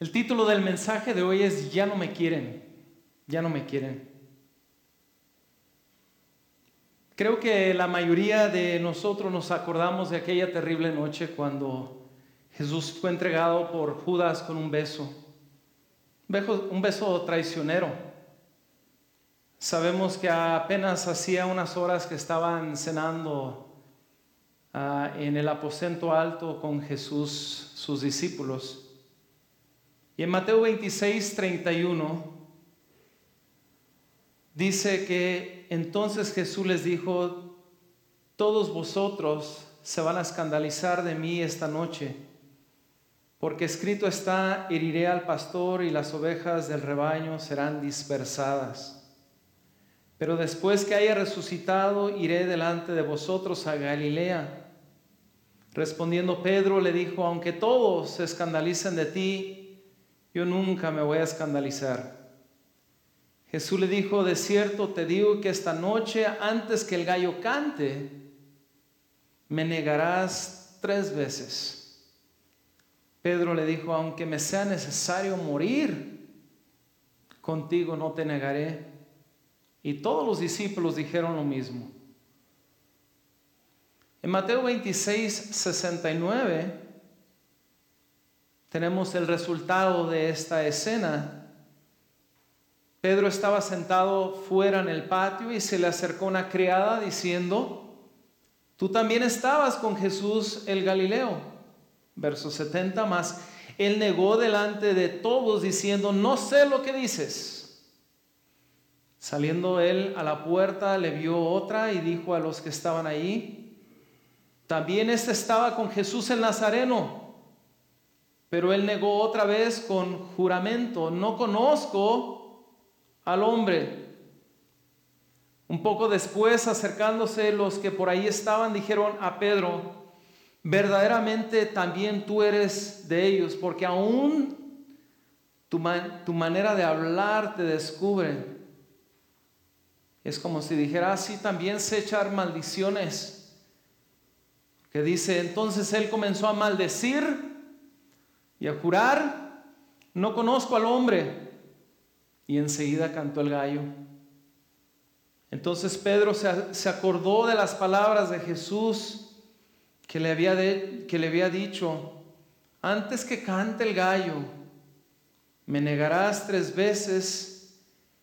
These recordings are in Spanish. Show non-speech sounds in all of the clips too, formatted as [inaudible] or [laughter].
El título del mensaje de hoy es Ya no me quieren, ya no me quieren. Creo que la mayoría de nosotros nos acordamos de aquella terrible noche cuando Jesús fue entregado por Judas con un beso, un beso traicionero. Sabemos que apenas hacía unas horas que estaban cenando ah, en el aposento alto con Jesús, sus discípulos. Y en Mateo 26, 31 dice que entonces Jesús les dijo, todos vosotros se van a escandalizar de mí esta noche, porque escrito está, heriré al pastor y las ovejas del rebaño serán dispersadas. Pero después que haya resucitado, iré delante de vosotros a Galilea. Respondiendo Pedro le dijo, aunque todos se escandalicen de ti, yo nunca me voy a escandalizar. Jesús le dijo, de cierto te digo que esta noche, antes que el gallo cante, me negarás tres veces. Pedro le dijo, aunque me sea necesario morir, contigo no te negaré. Y todos los discípulos dijeron lo mismo. En Mateo 26, 69, tenemos el resultado de esta escena. Pedro estaba sentado fuera en el patio y se le acercó una criada diciendo, tú también estabas con Jesús el Galileo. Verso 70 más. Él negó delante de todos diciendo, no sé lo que dices. Saliendo él a la puerta, le vio otra y dijo a los que estaban ahí, también este estaba con Jesús el Nazareno. Pero él negó otra vez con juramento, no conozco al hombre. Un poco después, acercándose los que por ahí estaban, dijeron a Pedro, verdaderamente también tú eres de ellos, porque aún tu, manera de hablar te descubre. Es como si dijera, así también sé echar maldiciones. Que dice, entonces él comenzó a maldecir y a jurar, no conozco al hombre. Y enseguida cantó el gallo. Entonces Pedro se, acordó de las palabras de Jesús que le, había que le había dicho, antes que cante el gallo, me negarás tres veces.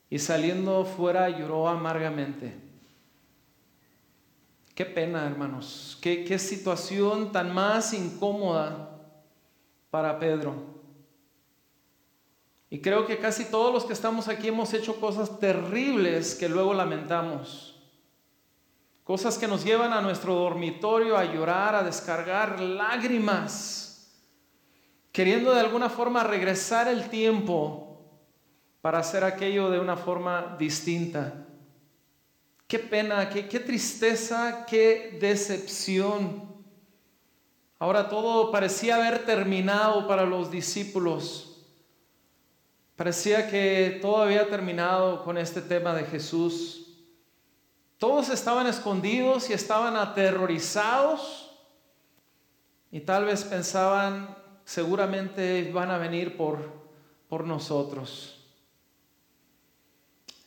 Y saliendo fuera lloró amargamente. Qué pena, hermanos. Qué, qué situación tan más incómoda para Pedro. Y creo que casi todos los que estamos aquí hemos hecho cosas terribles que luego lamentamos. Cosas que nos llevan a nuestro dormitorio a llorar, a descargar lágrimas, queriendo de alguna forma regresar el tiempo para hacer aquello de una forma distinta. Qué pena, qué, qué tristeza, qué decepción. Ahora todo parecía haber terminado para los discípulos. Parecía que todo había terminado con este tema de Jesús. Todos estaban escondidos y estaban aterrorizados y tal vez pensaban, seguramente van a venir por, por nosotros.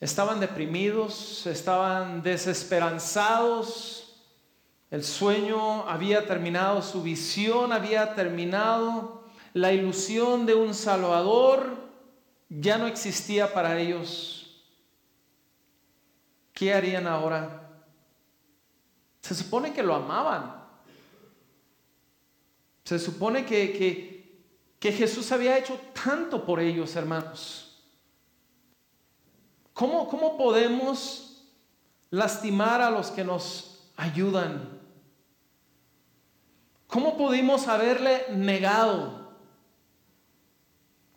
Estaban deprimidos, estaban desesperanzados, el sueño había terminado, su visión había terminado, la ilusión de un Salvador ya no existía para ellos. ¿Qué harían ahora? Se supone que lo amaban. Se supone que, que, Jesús había hecho tanto por ellos, hermanos. ¿Cómo, ¿Cómo podemos lastimar a los que nos ayudan? ¿Cómo pudimos haberle negado?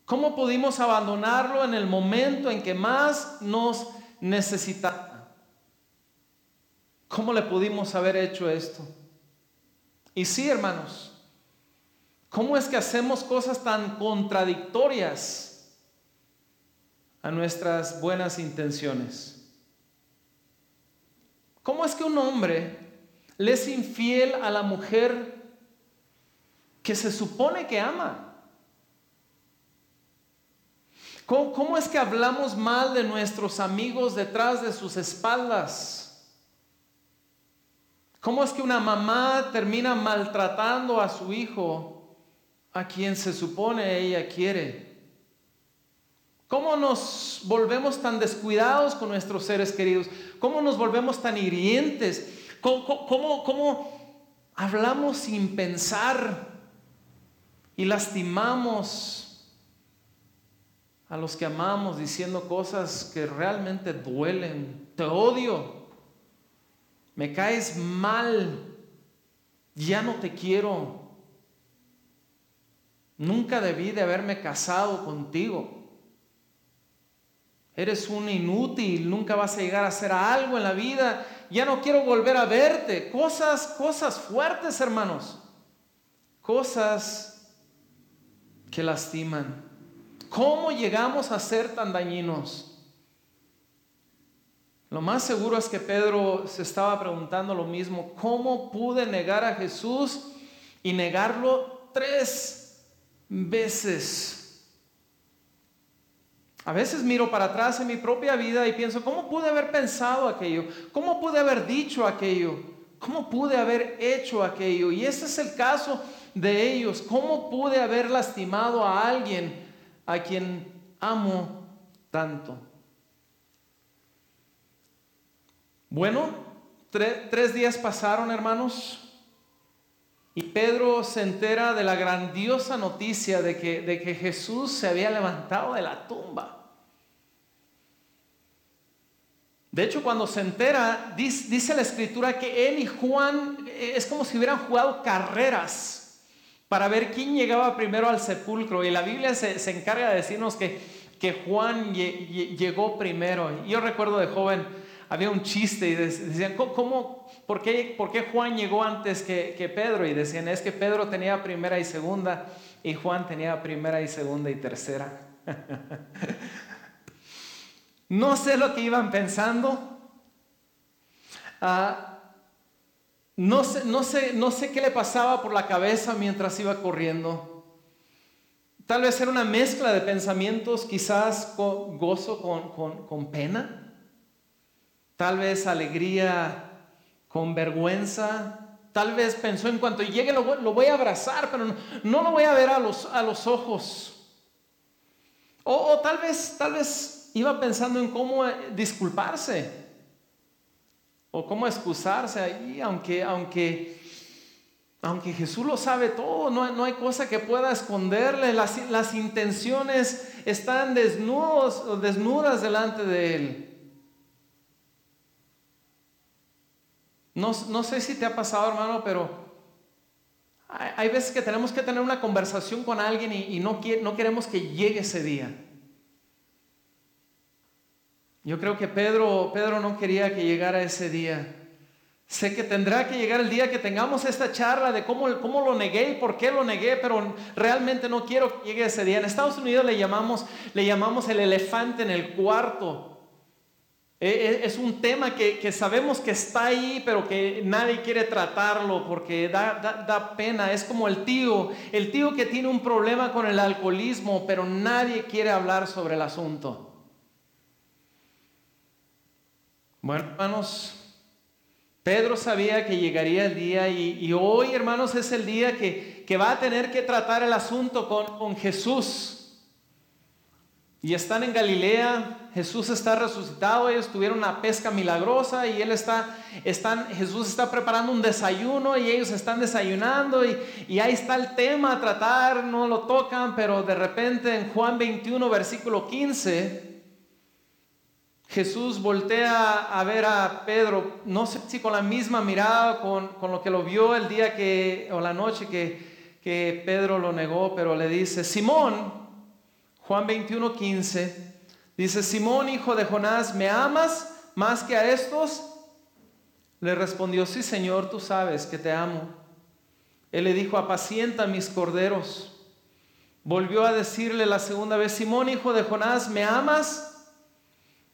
¿Cómo pudimos abandonarlo en el momento en que más nos necesitaba? ¿Cómo le pudimos haber hecho esto? Y sí, hermanos, ¿cómo es que hacemos cosas tan contradictorias a nuestras buenas intenciones? ¿Cómo es que un hombre le es infiel a la mujer que se supone que ama. ¿Cómo, es que hablamos mal de nuestros amigos detrás de sus espaldas? ¿Cómo es que una mamá termina maltratando a su hijo a quien se supone ella quiere? ¿Cómo nos volvemos tan descuidados con nuestros seres queridos? ¿Cómo nos volvemos tan hirientes? ¿Cómo, cómo hablamos sin pensar y lastimamos a los que amamos diciendo cosas que realmente duelen. Te odio, me caes mal, ya no te quiero. Nunca debí de haberme casado contigo. Eres un inútil, nunca vas a llegar a hacer algo en la vida. Ya no quiero volver a verte. Cosas, cosas fuertes, hermanos. Cosas que lastiman. ¿Cómo llegamos a ser tan dañinos? Lo más seguro es que Pedro se estaba preguntando lo mismo. ¿Cómo pude negar a Jesús y negarlo tres veces? A veces miro para atrás en mi propia vida y pienso, ¿cómo pude haber pensado aquello? ¿Cómo pude haber dicho aquello? ¿Cómo pude haber hecho aquello? Y ese es el caso de ellos. ¿Cómo pude haber lastimado a alguien? a quien amo tanto. Bueno, tres días pasaron, hermanos, y Pedro se entera de la grandiosa noticia de que, de que Jesús se había levantado de la tumba. De hecho, cuando se entera, dice, la escritura que él y Juan eh, es como si hubieran jugado carreras para ver quién llegaba primero al sepulcro. Y la Biblia se, encarga de decirnos que, que Juan llegó primero. Yo recuerdo de joven, había un chiste y decían, ¿cómo, por, qué, Juan llegó antes que, que Pedro? Y decían, es que Pedro tenía primera y segunda y Juan tenía primera y segunda y tercera. [laughs] no sé lo que iban pensando. Ah, no sé, no, sé, no sé qué le pasaba por la cabeza mientras iba corriendo. Tal vez era una mezcla de pensamientos, quizás con gozo con, pena. Tal vez alegría con vergüenza. Tal vez pensó en cuanto llegue lo, voy a abrazar, pero no, lo voy a ver a los, a los ojos. O, o, tal vez, tal vez iba pensando en cómo eh, disculparse o cómo excusarse ahí, aunque, aunque, aunque Jesús lo sabe todo, no, no hay cosa que pueda esconderle, las, las intenciones están desnudos o desnudas delante de Él. No, no, sé si te ha pasado, hermano, pero hay, veces que tenemos que tener una conversación con alguien y, y no, no queremos que llegue ese día. Yo creo que Pedro, Pedro no quería que llegara ese día. Sé que tendrá que llegar el día que tengamos esta charla de cómo, cómo lo negué y por qué lo negué, pero realmente no quiero que llegue ese día. En Estados Unidos le llamamos, le llamamos el elefante en el cuarto. E, e, es un tema que, sabemos que está ahí, pero que nadie quiere tratarlo porque da, da pena. Es como el tío, el tío que tiene un problema con el alcoholismo, pero nadie quiere hablar sobre el asunto. Bueno, hermanos, Pedro sabía que llegaría el día y, hoy, hermanos, es el día que, va a tener que tratar el asunto con, Jesús. Y están en Galilea, Jesús está resucitado, ellos tuvieron una pesca milagrosa y él está, están, Jesús está preparando un desayuno y ellos están desayunando y, y ahí está el tema a tratar, no lo tocan, pero de repente en Juan 21, versículo 15, Jesús voltea a ver a Pedro, no sé si con la misma mirada, con, lo que lo vio el día que, o la noche que, que Pedro lo negó, pero le dice, Simón, Juan 21, 15, dice, Simón, hijo de Jonás, ¿me amas más que a estos? Le respondió, sí, Señor, tú sabes que te amo. Él le dijo, apacienta mis corderos. Volvió a decirle la segunda vez, Simón, hijo de Jonás, ¿me amas?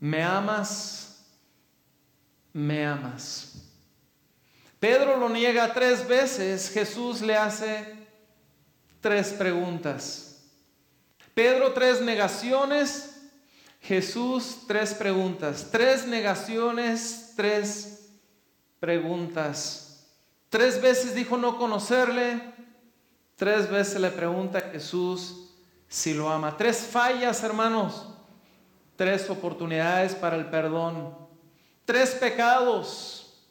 ¿Me amas? ¿Me amas? Pedro lo niega tres veces. Jesús le hace tres preguntas. Pedro tres negaciones, Jesús tres preguntas. Tres negaciones, tres preguntas. Tres veces dijo no conocerle, tres veces le pregunta a Jesús si lo ama. Tres fallas, hermanos. Tres oportunidades para el perdón. Tres pecados.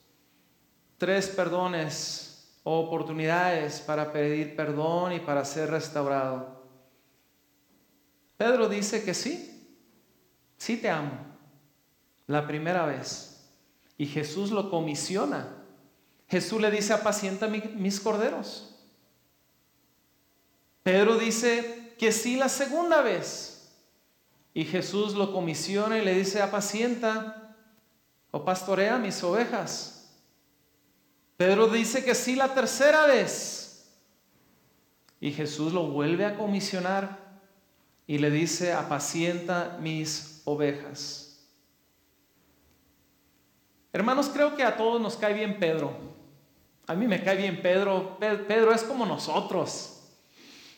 Tres perdones oportunidades para pedir perdón y para ser restaurado. Pedro dice que sí, sí te amo, la primera vez. Y Jesús lo comisiona. Jesús le dice, apacienta mis corderos. Pedro dice que sí la segunda vez. Y Jesús lo comisiona y le dice, apacienta o pastorea mis ovejas. Pedro dice que sí la tercera vez. Y Jesús lo vuelve a comisionar y le dice, apacienta mis ovejas. Hermanos, creo que a todos nos cae bien Pedro. A mí me cae bien Pedro. Pedro es como nosotros.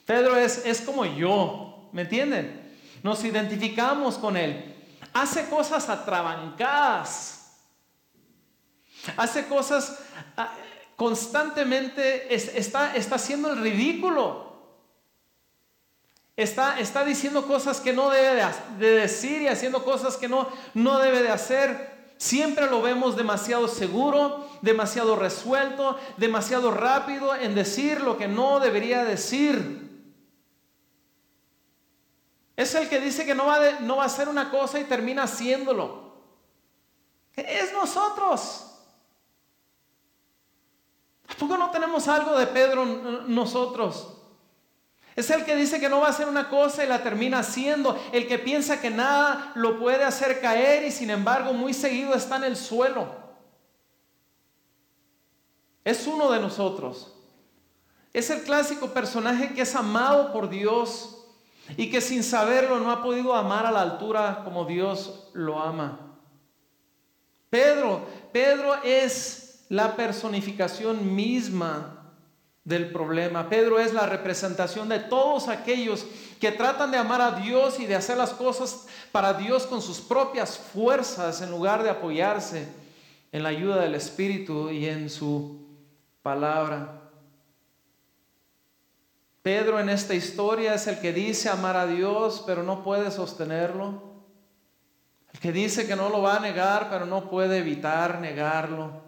Pedro es, es como yo. ¿Me entienden? Nos identificamos con él. Hace cosas atrabancadas. Hace cosas Ah, constantemente está, está haciendo el ridículo. Está, está diciendo cosas que no debe de, decir y haciendo cosas que no, no debe de hacer. Siempre lo vemos demasiado seguro, demasiado resuelto, demasiado rápido en decir lo que no debería decir. Es el que dice que no va, no va a hacer una cosa y termina haciéndolo. Es nosotros. ¿Por qué no tenemos algo de Pedro nosotros? Es el que dice que no va a hacer una cosa y la termina haciendo. El que piensa que nada lo puede hacer caer y sin embargo muy seguido está en el suelo. Es uno de nosotros. Es el clásico personaje que es amado por Dios y que sin saberlo no ha podido amar a la altura como Dios lo ama. Pedro, Pedro es la personificación misma del problema. Pedro es la representación de todos aquellos que tratan de amar a Dios y de hacer las cosas para Dios con sus propias fuerzas en lugar de apoyarse en la ayuda del Espíritu y en su palabra. Pedro en esta historia es el que dice amar a Dios pero no puede sostenerlo. El que dice que no lo va a negar pero no puede evitar negarlo.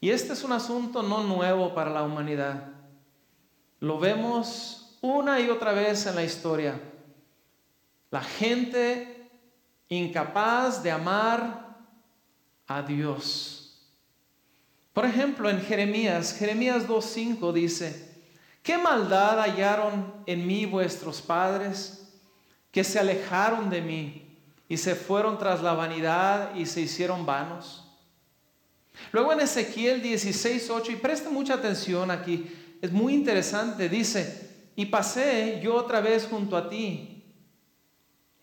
Y este es un asunto no nuevo para la humanidad. Lo vemos una y otra vez en la historia. La gente incapaz de amar a Dios. Por ejemplo, en Jeremías, Jeremías 2.5 dice, ¿qué maldad hallaron en mí vuestros padres que se alejaron de mí y se fueron tras la vanidad y se hicieron vanos? Luego en Ezequiel 16, 8, y preste mucha atención aquí, es muy interesante, dice, y pasé yo otra vez junto a ti.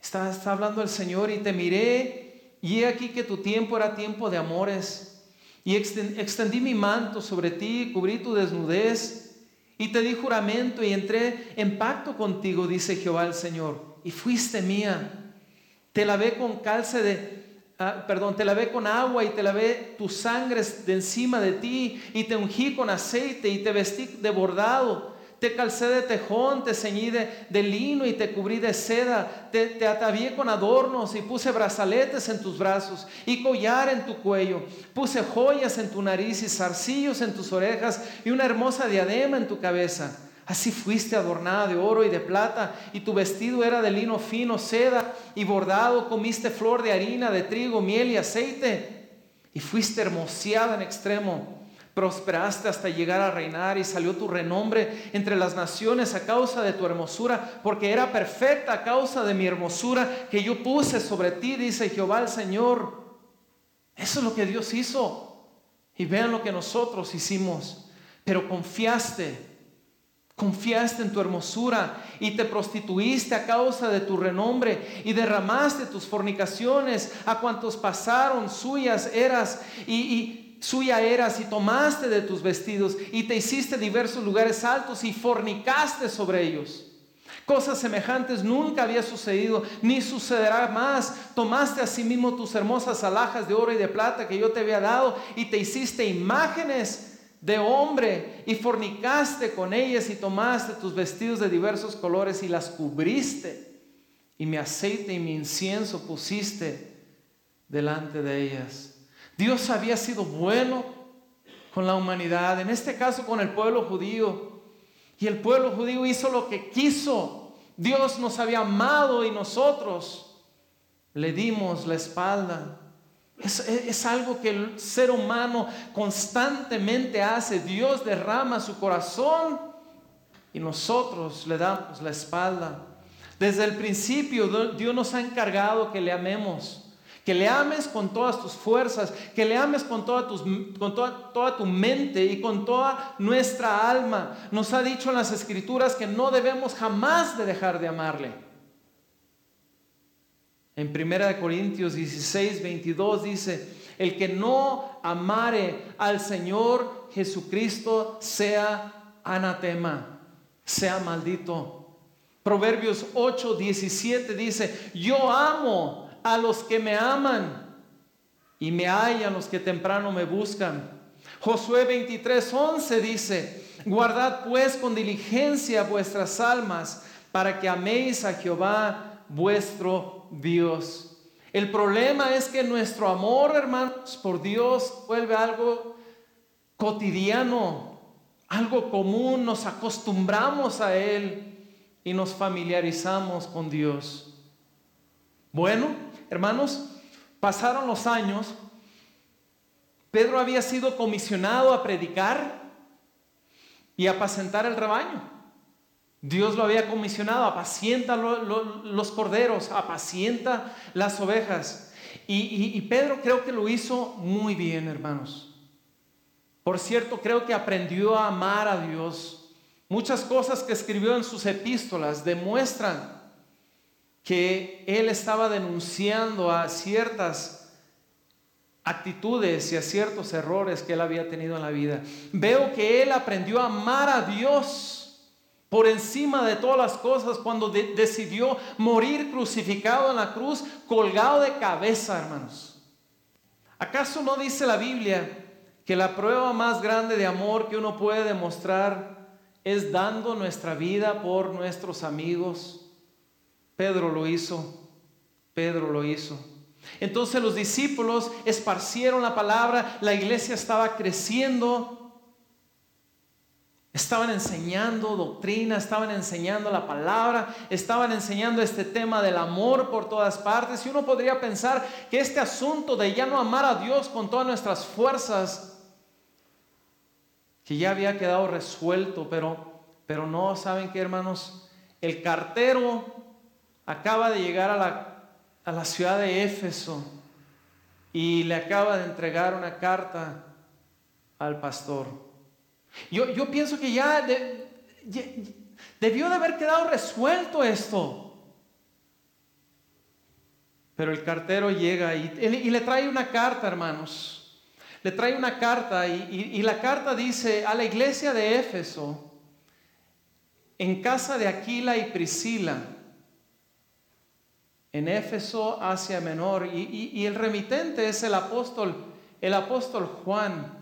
Está, está hablando el Señor, y te miré, y he aquí que tu tiempo era tiempo de amores, y extendí mi manto sobre ti, cubrí tu desnudez, y te di juramento, y entré en pacto contigo, dice Jehová el Señor, y fuiste mía. Te lavé con calce de, Ah, perdón, te lavé con agua y te lavé tus sangres de encima de ti y te ungí con aceite y te vestí de bordado. Te calcé de tejón, te ceñí de, lino y te cubrí de seda. Te, atavié con adornos y puse brazaletes en tus brazos y collar en tu cuello. Puse joyas en tu nariz y zarcillos en tus orejas y una hermosa diadema en tu cabeza. Así fuiste adornada de oro y de plata, y tu vestido era de lino fino, seda y bordado, comiste flor de harina, de trigo, miel y aceite, y fuiste hermoseada en extremo. Prosperaste hasta llegar a reinar y salió tu renombre entre las naciones a causa de tu hermosura, porque era perfecta a causa de mi hermosura que yo puse sobre ti, dice Jehová el Señor. Eso es lo que Dios hizo. Y vean lo que nosotros hicimos. Pero confiaste, confiaste en tu hermosura y te prostituiste a causa de tu renombre y derramaste tus fornicaciones a cuantos pasaron suyas eras y, y suya eras y tomaste de tus vestidos y te hiciste diversos lugares altos y fornicaste sobre ellos. Cosas semejantes nunca había sucedido, ni sucederá más. Tomaste asimismo tus hermosas alhajas de oro y de plata que yo te había dado y te hiciste imágenes de hombre y fornicaste con ellas y tomaste tus vestidos de diversos colores y las cubriste. Y mi aceite y mi incienso pusiste delante de ellas. Dios había sido bueno con la humanidad, en este caso con el pueblo judío. Y el pueblo judío hizo lo que quiso. Dios nos había amado y nosotros le dimos la espalda. Es, algo que el ser humano constantemente hace. Dios derrama su corazón y nosotros le damos la espalda. Desde el principio Dios nos ha encargado que le amemos que le ames con todas tus fuerzas, que le ames con, toda, tus, con toda, toda, tu mente y con toda nuestra alma. Nos ha dicho en las escrituras que no debemos jamás de dejar de amarle. En 1 Corintios 16, 22 dice, el que no amare al Señor Jesucristo sea anatema, sea maldito. Proverbios 8, 17 dice, yo amo a los que me aman y me hallan los que temprano me buscan. Josué 23, 11 dice, guardad pues con diligencia vuestras almas para que améis a Jehová vuestro Dios. El problema es que nuestro amor, hermanos, por Dios vuelve algo cotidiano, algo común, nos acostumbramos a Él y nos familiarizamos con Dios. Bueno, Hermanos, pasaron los años, Pedro había sido comisionado a predicar y apacentar el rebaño. Dios lo había comisionado, apacienta los corderos, apacienta las ovejas. Y, y Pedro creo que lo hizo muy bien, hermanos. Por cierto, creo que aprendió a amar a Dios. Muchas cosas que escribió en sus epístolas demuestran que él estaba denunciando a ciertas actitudes y a ciertos errores que él había tenido en la vida. Veo que él aprendió a amar a Dios por encima de todas las cosas cuando decidió morir crucificado en la cruz, colgado de cabeza, hermanos. ¿Acaso no dice la Biblia que la prueba más grande de amor que uno puede demostrar es dando nuestra vida por nuestros amigos? Pedro lo hizo, Pedro lo hizo. Entonces los discípulos esparcieron la palabra, la iglesia estaba creciendo, estaban enseñando doctrina, estaban enseñando la palabra, estaban enseñando este tema del amor por todas partes. Y uno podría pensar que este asunto de ya no amar a Dios con todas nuestras fuerzas, que ya había quedado resuelto, pero, pero no, ¿saben qué hermanos? El cartero acaba de llegar a la, a la ciudad de Éfeso y le acaba de entregar una carta al pastor. Yo, yo pienso que ya, debió de haber quedado resuelto esto. Pero el cartero llega y, y, le trae una carta, hermanos. Le trae una carta y, y la carta dice a la iglesia de Éfeso, en casa de Aquila y Priscila, en Éfeso, Asia Menor, y, el remitente es el apóstol, el apóstol Juan,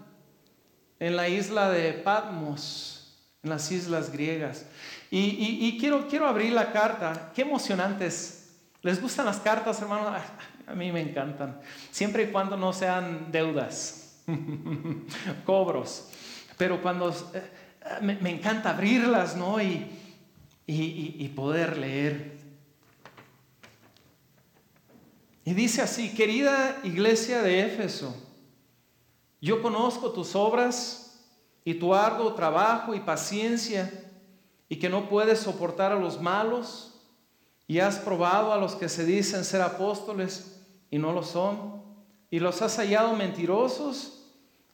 en la isla de Patmos, en las islas griegas. Y, quiero, quiero abrir la carta, qué emocionantes. ¿Les gustan las cartas, hermano? A mí me encantan, siempre y cuando no sean deudas, [laughs] cobros. Pero cuando eh, me, encanta abrirlas, ¿no? Y poder leer. Y dice así, querida iglesia de Éfeso, Yo conozco tus obras y tu arduo trabajo y paciencia y que no puedes soportar a los malos y has probado a los que se dicen ser apóstoles y no lo son y los has hallado mentirosos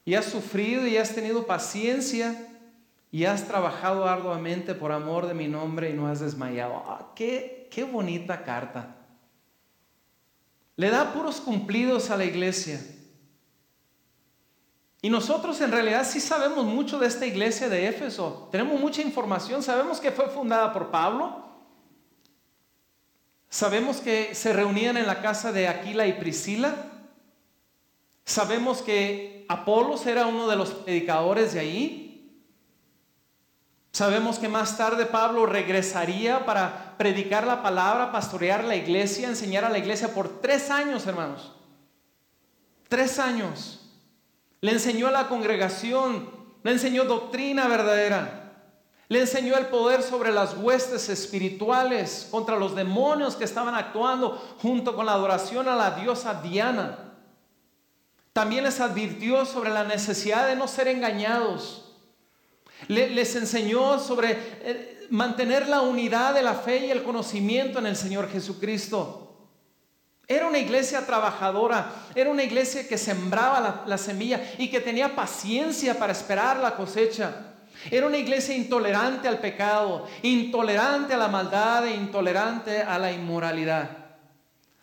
y has sufrido y has tenido paciencia y has trabajado arduamente por amor de mi nombre y no has desmayado. Ah, qué, qué bonita carta. Le da puros cumplidos a la iglesia. Y nosotros en realidad sí sabemos mucho de esta iglesia de Éfeso. Tenemos mucha información. Sabemos que fue fundada por Pablo. Sabemos que se reunían en la casa de Aquila y Priscila. Sabemos que Apolos era uno de los predicadores de ahí. Sabemos que más tarde Pablo regresaría para predicar la palabra, pastorear la iglesia, enseñar a la iglesia por tres años, hermanos. Tres años. Le enseñó a la congregación, le enseñó doctrina verdadera. Le enseñó el poder sobre las huestes espirituales contra los demonios que estaban actuando junto con la adoración a la diosa Diana. También les advirtió sobre la necesidad de no ser engañados. Les enseñó sobre eh, mantener la unidad de la fe y el conocimiento en el Señor Jesucristo. Era una iglesia trabajadora, era una iglesia que sembraba la, semilla y que tenía paciencia para esperar la cosecha. Era una iglesia intolerante al pecado, intolerante a la maldad e intolerante a la inmoralidad.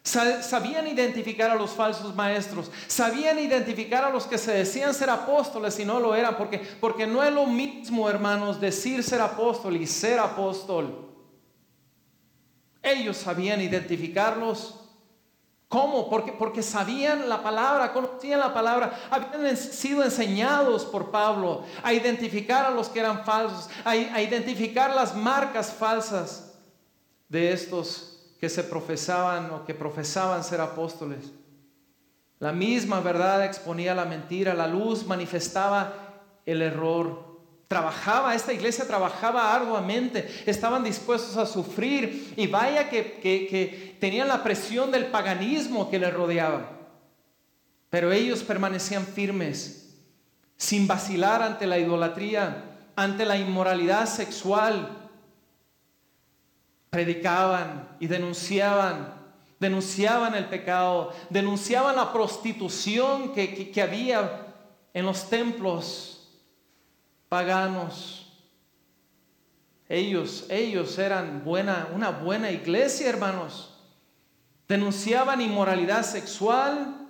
Sabían identificar a los falsos maestros, sabían identificar a los que se decían ser apóstoles y no lo eran, porque, porque no es lo mismo, hermanos, decir ser apóstol y ser apóstol. Ellos sabían identificarlos ¿Cómo? Porque, porque sabían la palabra, conocían la palabra, habían sido enseñados por Pablo a identificar a los que eran falsos, a, a identificar las marcas falsas de estos que se profesaban o que profesaban ser apóstoles. La misma verdad exponía la mentira, la luz manifestaba el error trabajaba, esta iglesia trabajaba arduamente, estaban dispuestos a sufrir y vaya que, tenían la presión del paganismo que les rodeaba. Pero ellos permanecían firmes, sin vacilar ante la idolatría, ante la inmoralidad sexual. Predicaban y denunciaban, denunciaban el pecado, denunciaban la prostitución que, que había en los templos paganos. Ellos, ellos eran buena, una buena iglesia, hermanos. Denunciaban inmoralidad sexual,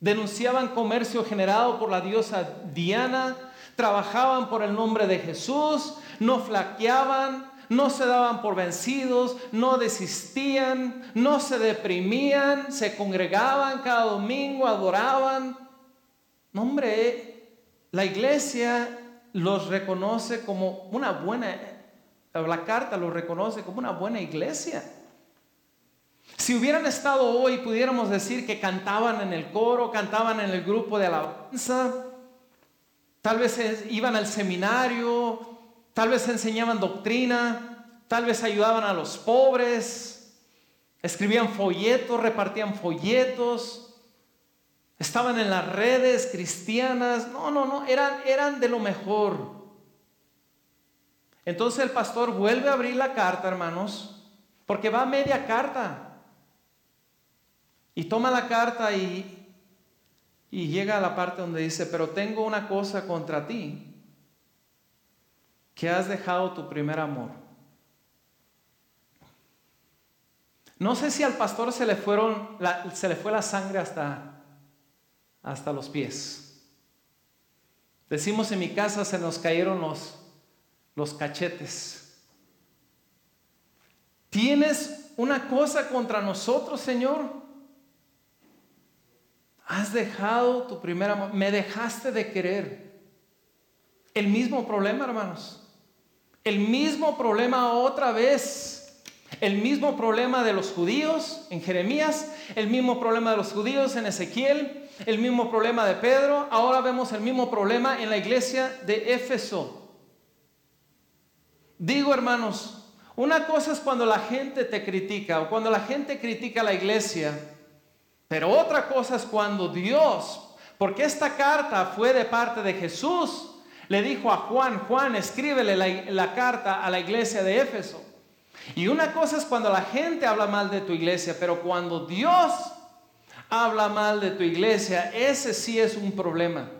denunciaban comercio generado por la diosa Diana, trabajaban por el nombre de Jesús, no flaqueaban, no se daban por vencidos, no desistían, no se deprimían, se congregaban cada domingo, adoraban. No, hombre, la iglesia los reconoce como una buena, la carta los reconoce como una buena iglesia. Si hubieran estado hoy, pudiéramos decir que cantaban en el coro, cantaban en el grupo de alabanza, tal vez iban al seminario, tal vez enseñaban doctrina, tal vez ayudaban a los pobres, escribían folletos, repartían folletos, Estaban en las redes cristianas. No, no, no, eran, eran de lo mejor. Entonces el pastor vuelve a abrir la carta, hermanos, porque va a media carta. Y toma la carta y, y llega a la parte donde dice, pero tengo una cosa contra ti, que has dejado tu primer amor. No sé si al pastor se le, fueron, se le fue la sangre hasta hasta los pies. Decimos en mi casa se nos cayeron los, los cachetes. ¿Tienes una cosa contra nosotros, Señor? Has dejado tu primer amor, me dejaste de querer. El mismo problema, hermanos. El mismo problema otra vez. El mismo problema de los judíos en Jeremías, el mismo problema de los judíos en Ezequiel, el mismo problema de Pedro, ahora vemos el mismo problema en la iglesia de Éfeso. Digo hermanos, una cosa es cuando la gente te critica o cuando la gente critica a la iglesia, pero otra cosa es cuando Dios Porque esta carta fue de parte de Jesús. Le dijo a Juan, Juan, escríbele la, carta a la iglesia de Éfeso. Y una cosa es cuando la gente habla mal de tu iglesia, pero cuando Dios habla mal de tu iglesia, ese sí es un problema.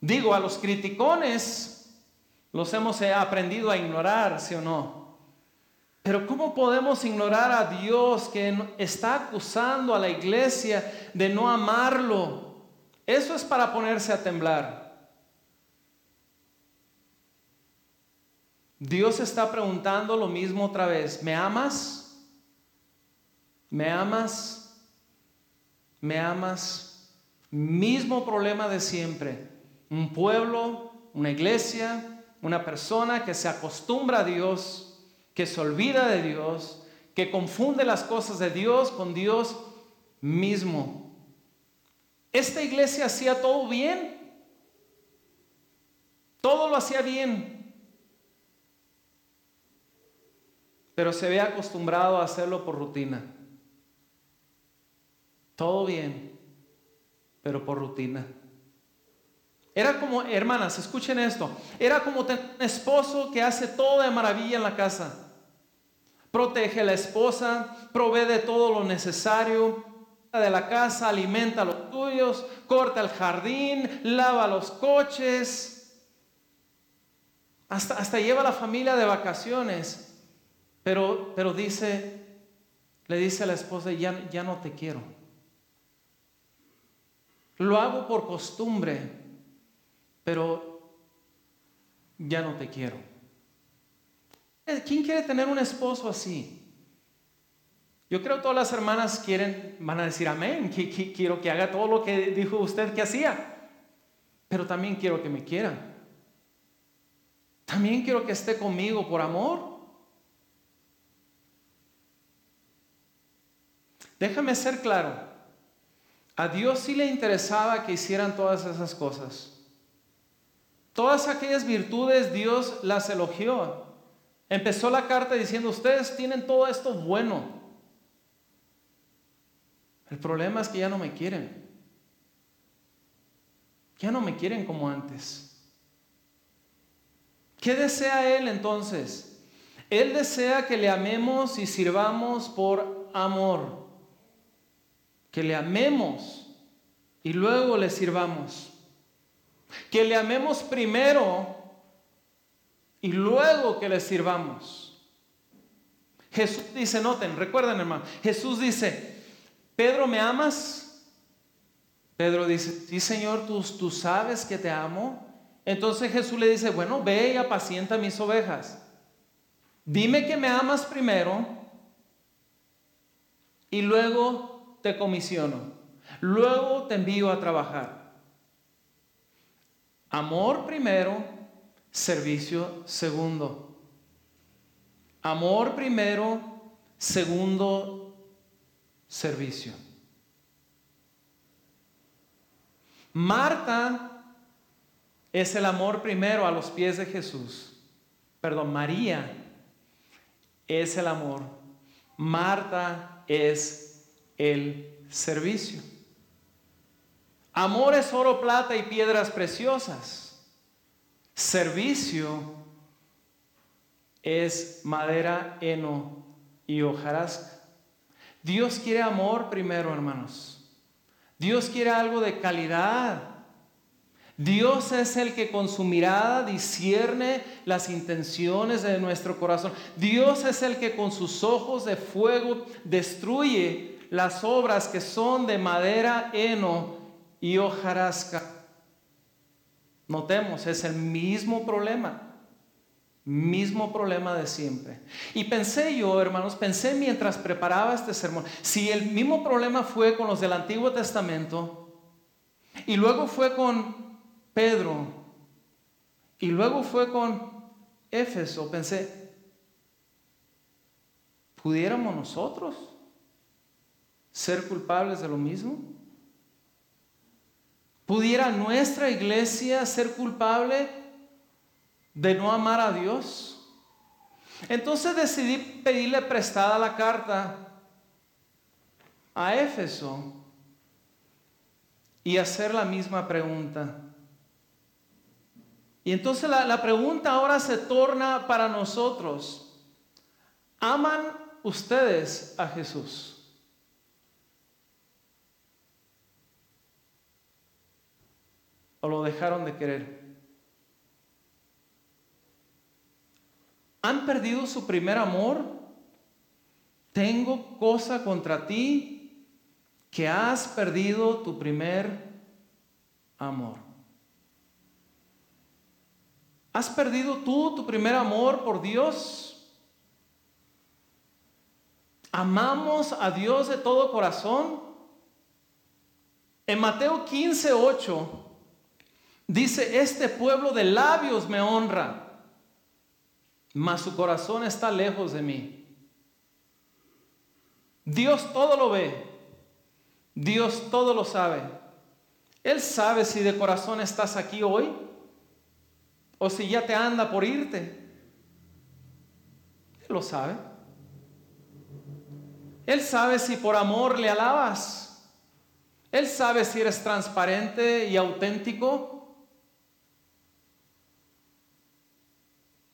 Digo, a los criticones los hemos aprendido a ignorar, ¿sí o no? Pero ¿cómo podemos ignorar a Dios que está acusando a la iglesia de no amarlo? Eso es para ponerse a temblar. Dios está preguntando lo mismo otra vez. ¿Me amas? ¿Me amas? ¿Me amas? Mismo problema de siempre. Un pueblo, una iglesia, una persona que se acostumbra a Dios, que se olvida de Dios, que confunde las cosas de Dios con Dios mismo. Esta iglesia hacía todo bien. Todo lo hacía bien. Pero se había acostumbrado a hacerlo por rutina. Todo bien, pero por rutina. Era como, hermanas, escuchen esto, era como tener un esposo que hace todo de maravilla en la casa. Protege a la esposa, provee de todo lo necesario de la casa, alimenta a los tuyos, corta el jardín, lava los coches, hasta, hasta lleva a la familia de vacaciones. Pero, pero dice, le dice a la esposa, ya, ya no te quiero. Lo hago por costumbre pero ya no te quiero. ¿Quién quiere tener un esposo así? Yo creo que todas las hermanas quieren, van a decir amén, quiero que haga todo lo que dijo usted que hacía, pero también quiero que me quieran. También quiero que esté conmigo por amor. Déjame ser claro, a Dios sí le interesaba que hicieran todas esas cosas. Todas aquellas virtudes Dios las elogió. Empezó la carta diciendo, ustedes tienen todo esto bueno. El problema es que ya no me quieren. Ya no me quieren como antes. ¿Qué desea Él entonces? Él desea que le amemos y sirvamos por amor. Que le amemos y luego le sirvamos. Que le amemos primero y luego que le sirvamos. Jesús dice, noten, recuerden hermano, Jesús dice, Pedro, ¿me amas? Pedro dice, sí Señor, tú, tú sabes que te amo. Entonces Jesús le dice, bueno, ve y apacienta mis ovejas. Dime que me amas primero y luego te comisiono. Luego te envío a trabajar. Amor primero, servicio segundo. Amor primero, segundo, servicio. Marta es el amor primero a los pies de Jesús. Perdón, María es el amor. Marta es el servicio. Amor es oro, plata y piedras preciosas. Servicio es madera, heno y hojarasca. Dios quiere amor primero, hermanos. Dios quiere algo de calidad. Dios es el que con su mirada discierne las intenciones de nuestro corazón. Dios es el que con sus ojos de fuego destruye las obras que son de madera, heno y hojarasca. Notemos, es el mismo problema. Mismo problema de siempre. Y pensé yo, hermanos, pensé mientras preparaba este sermón, si el mismo problema fue con los del Antiguo Testamento, y luego fue con Pedro, y luego fue con Éfeso, pensé, ¿pudiéramos nosotros ser culpables de lo mismo? ¿Pudiera nuestra iglesia ser culpable de no amar a Dios? Entonces decidí pedirle prestada la carta a Éfeso y hacer la misma pregunta. Y entonces la, la pregunta ahora se torna para nosotros. ¿Aman ustedes a Jesús? ¿O lo dejaron de querer? ¿Han perdido su primer amor? Tengo cosa contra ti que has perdido tu primer amor. ¿Has perdido tú tu primer amor por Dios? ¿Amamos a Dios de todo corazón? En Mateo 15, 8 dice, este pueblo de labios me honra mas su corazón está lejos de mí. Dios todo lo ve, Dios todo lo sabe. Él sabe si de corazón estás aquí hoy o si ya te anda por irte. Él lo sabe. Él sabe si por amor le alabas. Él sabe si eres transparente y auténtico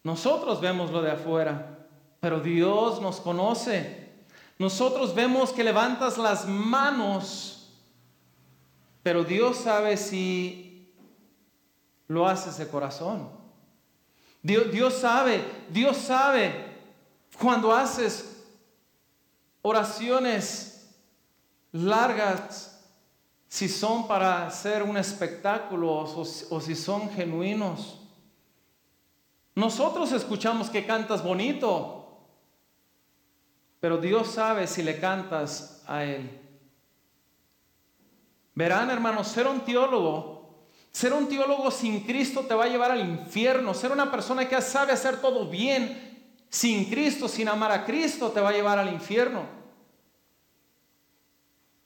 Nosotros vemos lo de afuera, pero Dios nos conoce. Nosotros vemos que levantas las manos, pero Dios sabe si lo haces de corazón. Dios, sabe, Dios sabe cuando haces oraciones largas, si son para hacer un espectáculo o si son genuinos. Nosotros escuchamos que cantas bonito, pero Dios sabe si le cantas a Él. Verán, hermanos, ser un teólogo, ser un teólogo sin Cristo te va a llevar al infierno. Ser una persona que sabe hacer todo bien sin Cristo, sin amar a Cristo, te va a llevar al infierno.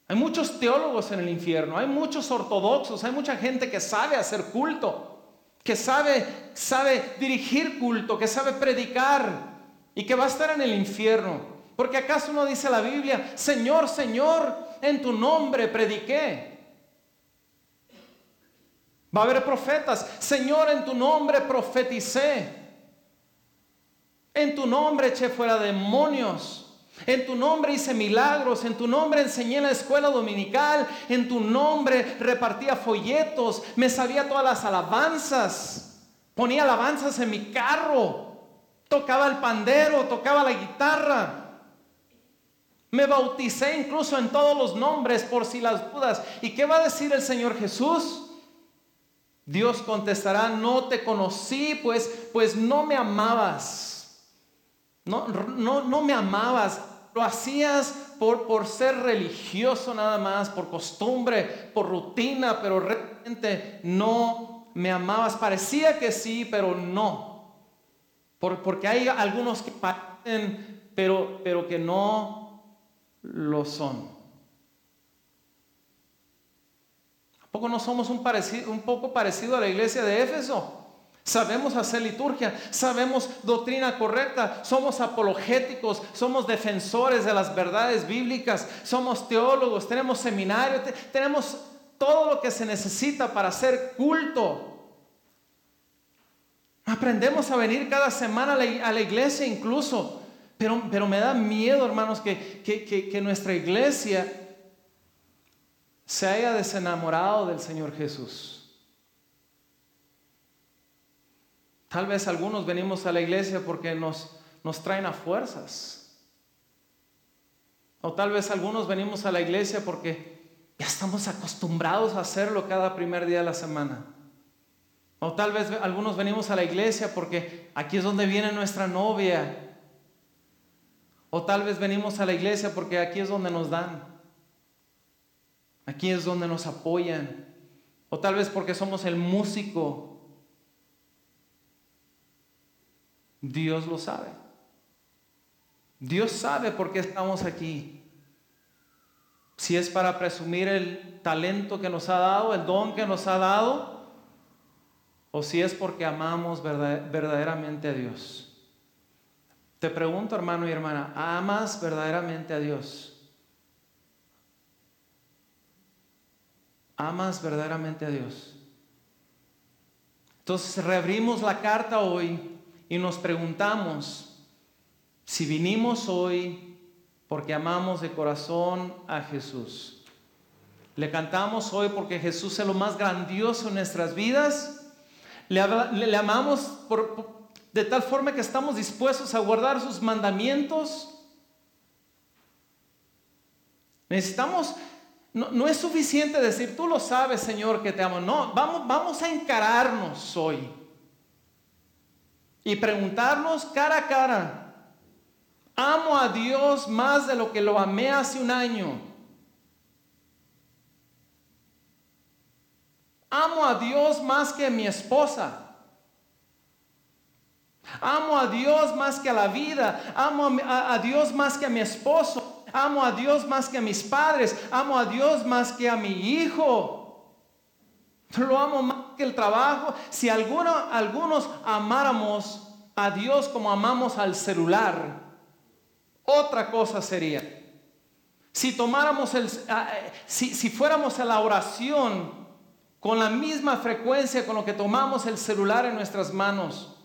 Hay muchos teólogos en el infierno, hay muchos ortodoxos, hay mucha gente que sabe hacer culto que sabe, sabe dirigir culto, que sabe predicar y que va a estar en el infierno. Porque acaso no dice la Biblia, Señor, Señor, en tu nombre prediqué. Va a haber profetas, Señor, en tu nombre profeticé. En tu nombre eché fuera demonios. En tu nombre hice milagros, en tu nombre enseñé en la escuela dominical, en tu nombre repartía folletos, me sabía todas las alabanzas, ponía alabanzas en mi carro, tocaba el pandero, tocaba la guitarra. Me bauticé incluso en todos los nombres por si las dudas. ¿Y qué va a decir el Señor Jesús? Dios contestará, no te conocí, pues, pues no me amabas. No, no, no me amabas, lo hacías por, por ser religioso nada más, por costumbre, por rutina, pero realmente no me amabas. Parecía que sí, pero no. Por, porque hay algunos que parecen, pero, pero que no lo son. ¿A poco no somos un, parecido, un poco parecido a la iglesia de Éfeso? Sabemos hacer liturgia, sabemos doctrina correcta, somos apologéticos, somos defensores de las verdades bíblicas, somos teólogos, tenemos seminarios, tenemos todo lo que se necesita para hacer culto. Aprendemos a venir cada semana a la, iglesia incluso, pero, pero, me da miedo, hermanos, que, que nuestra iglesia se haya desenamorado del Señor Jesús. Tal vez algunos venimos a la iglesia porque nos, nos traen a fuerzas. O tal vez algunos venimos a la iglesia porque ya estamos acostumbrados a hacerlo cada primer día de la semana. O tal vez algunos venimos a la iglesia porque aquí es donde viene nuestra novia. O tal vez venimos a la iglesia porque aquí es donde nos dan. Aquí es donde nos apoyan. O tal vez porque somos el músico Dios lo sabe. Dios sabe por qué estamos aquí. Si es para presumir el talento que nos ha dado, el don que nos ha dado, o si es porque amamos verdaderamente a Dios. Te pregunto, hermano y hermana, ¿amas verdaderamente a Dios? ¿Amas verdaderamente a Dios? Entonces reabrimos la carta hoy y nos preguntamos si vinimos hoy porque amamos de corazón a Jesús. Le cantamos hoy porque Jesús es lo más grandioso en nuestras vidas. Le, amamos de tal forma que estamos dispuestos a guardar sus mandamientos. Necesitamos, no, es suficiente decir, tú lo sabes, Señor, que te amo. No, vamos, vamos a encararnos hoy y preguntarnos cara a cara, ¿amo a Dios más de lo que lo amé hace un año? Amo a Dios más que mi esposa. Amo a Dios más que a la vida. Amo a, Dios más que a mi esposo. Amo a Dios más que a mis padres. Amo a Dios más que a mi hijo. Lo amo más que el trabajo. Si algunos amáramos a Dios como amamos al celular, otra cosa sería. Si tomáramos el, si, si fuéramos a la oración con la misma frecuencia con lo que tomamos el celular en nuestras manos,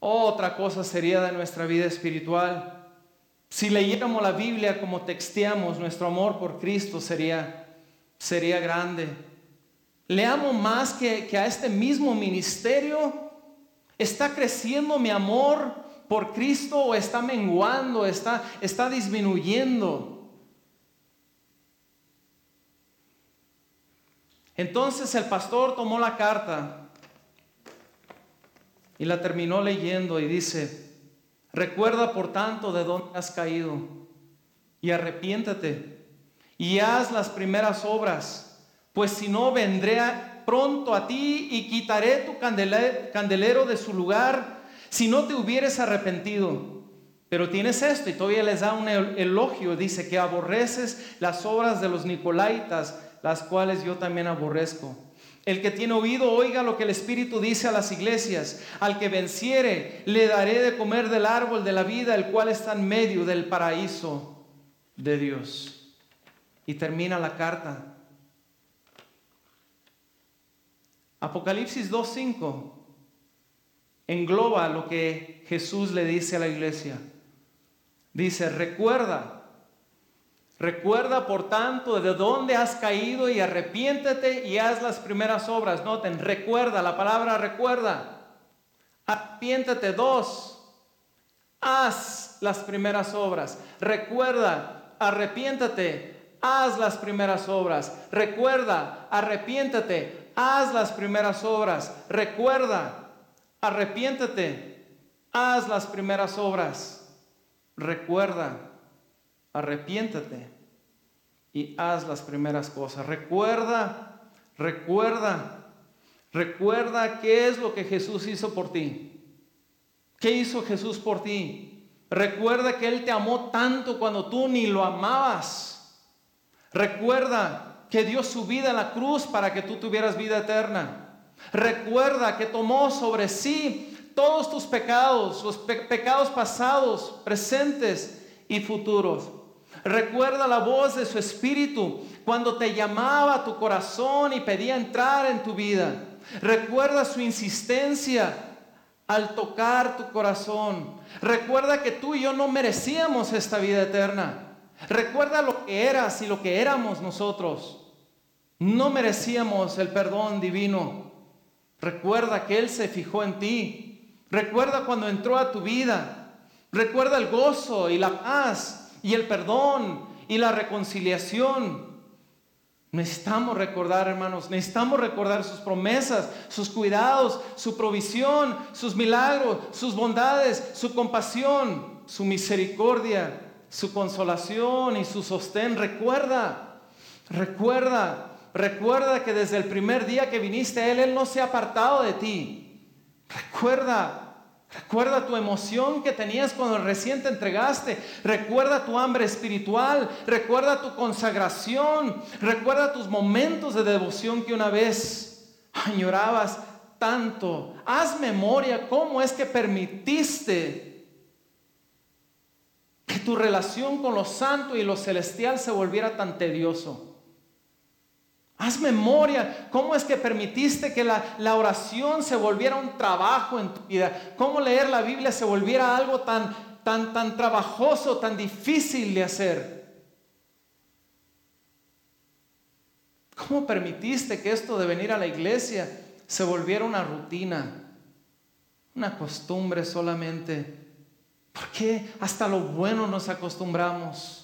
otra cosa sería de nuestra vida espiritual. Si leyéramos la Biblia como texteamos, nuestro amor por Cristo sería, sería grande. Le amo más que, que a este mismo ministerio. ¿Está creciendo mi amor por Cristo o está menguando, está, está disminuyendo? Entonces el pastor tomó la carta y la terminó leyendo y dice, recuerda por tanto de dónde has caído y arrepiéntate y haz las primeras obras, pues si no vendré pronto a ti y quitaré tu candelero de su lugar si no te hubieres arrepentido. Pero tienes esto y todavía les da un elogio, dice que aborreces las obras de los nicolaitas, las cuales yo también aborrezco. El que tiene oído, oiga lo que el Espíritu dice a las iglesias. Al que venciere, le daré de comer del árbol de la vida, el cual está en medio del paraíso de Dios. Y termina la carta. Apocalipsis 2.5 engloba lo que Jesús le dice a la iglesia. Dice, recuerda Recuerda, por tanto, de dónde has caído y arrepiéntete y haz las primeras obras. Noten, recuerda, la palabra recuerda. Arrepiéntete, dos. Haz las primeras obras. Recuerda, arrepiéntete, haz las primeras obras. Recuerda, arrepiéntete, haz las primeras obras. Recuerda, arrepiéntete, haz las primeras obras. Recuerda arrepiéntate y haz las primeras cosas. Recuerda, recuerda, recuerda qué es lo que Jesús hizo por ti. ¿Qué hizo Jesús por ti? Recuerda que Él te amó tanto cuando tú ni lo amabas. Recuerda que dio su vida en la cruz para que tú tuvieras vida eterna. Recuerda que tomó sobre sí todos tus pecados, los pecados pasados, presentes y futuros. Recuerda la voz de su espíritu cuando te llamaba a tu corazón y pedía entrar en tu vida. Recuerda su insistencia al tocar tu corazón. Recuerda que tú y yo no merecíamos esta vida eterna. Recuerda lo que eras y lo que éramos nosotros. No merecíamos el perdón divino. Recuerda que Él se fijó en ti. Recuerda cuando entró a tu vida. Recuerda el gozo y la paz y el perdón y la reconciliación. Necesitamos recordar, hermanos, necesitamos recordar sus promesas, sus cuidados, su provisión, sus milagros, sus bondades, su compasión, su misericordia, su consolación y su sostén. Recuerda, recuerda, recuerda que desde el primer día que viniste a Él, Él no se ha apartado de ti. Recuerda Recuerda tu emoción que tenías cuando recién te entregaste. Recuerda tu hambre espiritual. Recuerda tu consagración. Recuerda tus momentos de devoción que una vez añorabas tanto. Haz memoria cómo es que permitiste que tu relación con lo santo y lo celestial se volviera tan tedioso. Haz memoria. ¿Cómo es que permitiste que la, oración se volviera un trabajo en tu vida? ¿Cómo leer la Biblia se volviera algo tan, tan, tan trabajoso, tan difícil de hacer? ¿Cómo permitiste que esto de venir a la iglesia se volviera una rutina, una costumbre solamente? ¿Por qué hasta lo bueno nos acostumbramos?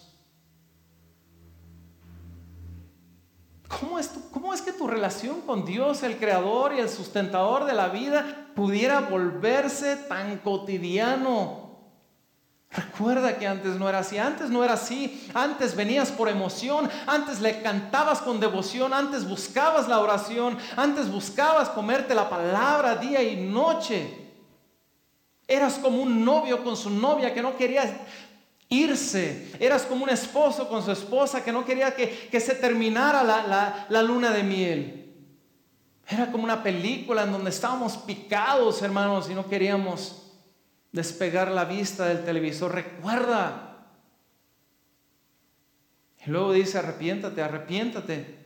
¿Cómo es, ¿Cómo es, que tu relación con Dios, el creador y el sustentador de la vida, pudiera volverse tan cotidiano? Recuerda que antes no era así, antes no era así, antes venías por emoción, antes le cantabas con devoción, antes buscabas la oración, antes buscabas comerte la palabra día y noche. Eras como un novio con su novia que no quería irse. Eras como un esposo con su esposa que no quería que, se terminara la, la luna de miel. Era como una película en donde estábamos picados, hermanos, y no queríamos despegar la vista del televisor. Recuerda. Y luego dice, arrepiéntate, arrepiéntate.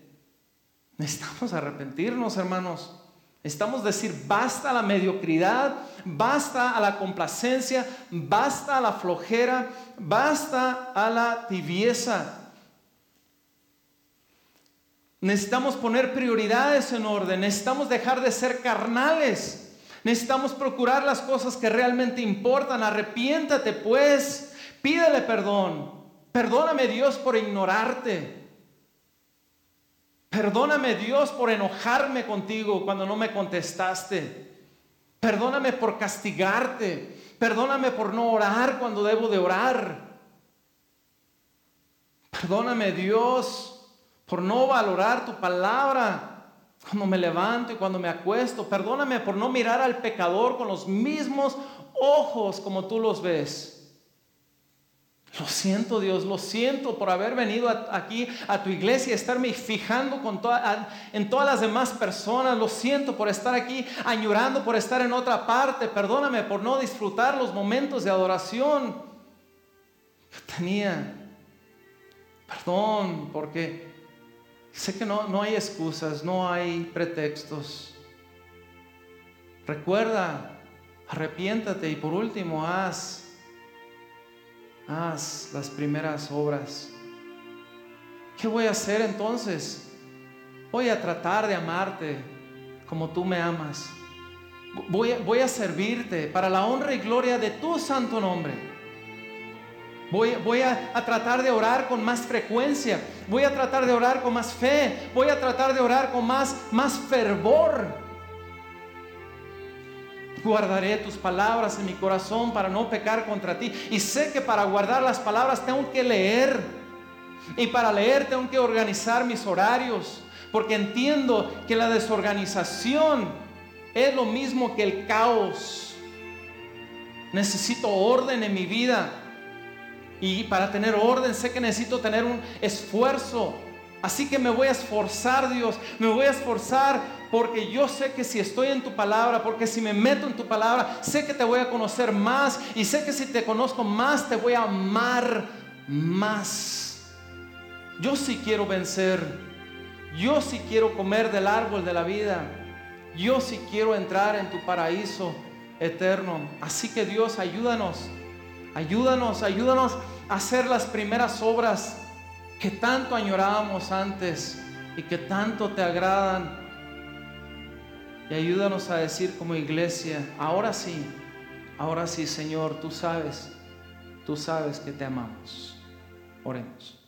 Necesitamos arrepentirnos, hermanos. Necesitamos decir basta a la mediocridad, basta a la complacencia, basta a la flojera, basta a la tibieza. Necesitamos poner prioridades en orden, necesitamos dejar de ser carnales, necesitamos procurar las cosas que realmente importan. Arrepiéntate pues, pídele perdón. Perdóname Dios por ignorarte. Perdóname Dios por enojarme contigo cuando no me contestaste. Perdóname por castigarte. Perdóname por no orar cuando debo de orar. Perdóname Dios por no valorar tu palabra cuando me levanto y cuando me acuesto. Perdóname por no mirar al pecador con los mismos ojos como tú los ves. Lo siento Dios, lo siento por haber venido aquí a tu iglesia y estarme fijando con en todas las demás personas. Lo siento por estar aquí añorando por estar en otra parte. Perdóname por no disfrutar los momentos de adoración que tenía. Perdón porque sé que no, no hay excusas, no hay pretextos. Recuerda, arrepiéntate y por último haz haz las primeras obras. ¿Qué voy a hacer entonces? Voy a tratar de amarte como tú me amas. Voy a, servirte para la honra y gloria de tu santo nombre. Voy, voy a, a, tratar de orar con más frecuencia. Voy a tratar de orar con más fe. Voy a tratar de orar con más, más fervor. Guardaré tus palabras en mi corazón para no pecar contra ti. Y sé que para guardar las palabras tengo que leer. Y para leer tengo que organizar mis horarios. Porque entiendo que la desorganización es lo mismo que el caos. Necesito orden en mi vida. Y para tener orden sé que necesito tener un esfuerzo. Así que me voy a esforzar, Dios. Me voy a esforzar porque yo sé que si estoy en tu palabra, porque si me meto en tu palabra, sé que te voy a conocer más y sé que si te conozco más, te voy a amar más. Yo sí quiero vencer, yo sí quiero comer del árbol de la vida, yo sí quiero entrar en tu paraíso eterno. Así que Dios, ayúdanos, ayúdanos, ayúdanos a hacer las primeras obras que tanto añorábamos antes y que tanto te agradan y ayúdanos a decir como iglesia, ahora sí, ahora sí, Señor, tú sabes, tú sabes que te amamos. Oremos.